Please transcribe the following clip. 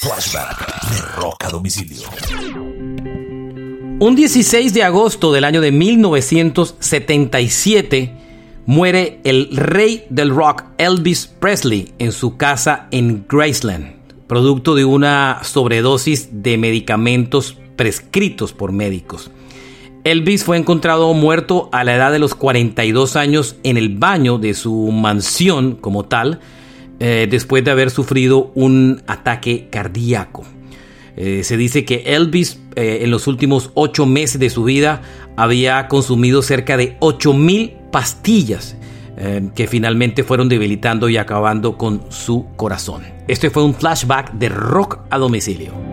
Flashback de Rock a domicilio. Un 16 de agosto del año de 1977 muere el rey del rock Elvis Presley en su casa en Graceland, producto de una sobredosis de medicamentos prescritos por médicos. Elvis fue encontrado muerto a la edad de los 42 años en el baño de su mansión como tal, eh, después de haber sufrido un ataque cardíaco. Eh, se dice que Elvis eh, en los últimos ocho meses de su vida había consumido cerca de 8000 pastillas que finalmente fueron debilitando y acabando con su corazón. Este fue un flashback de rock a domicilio.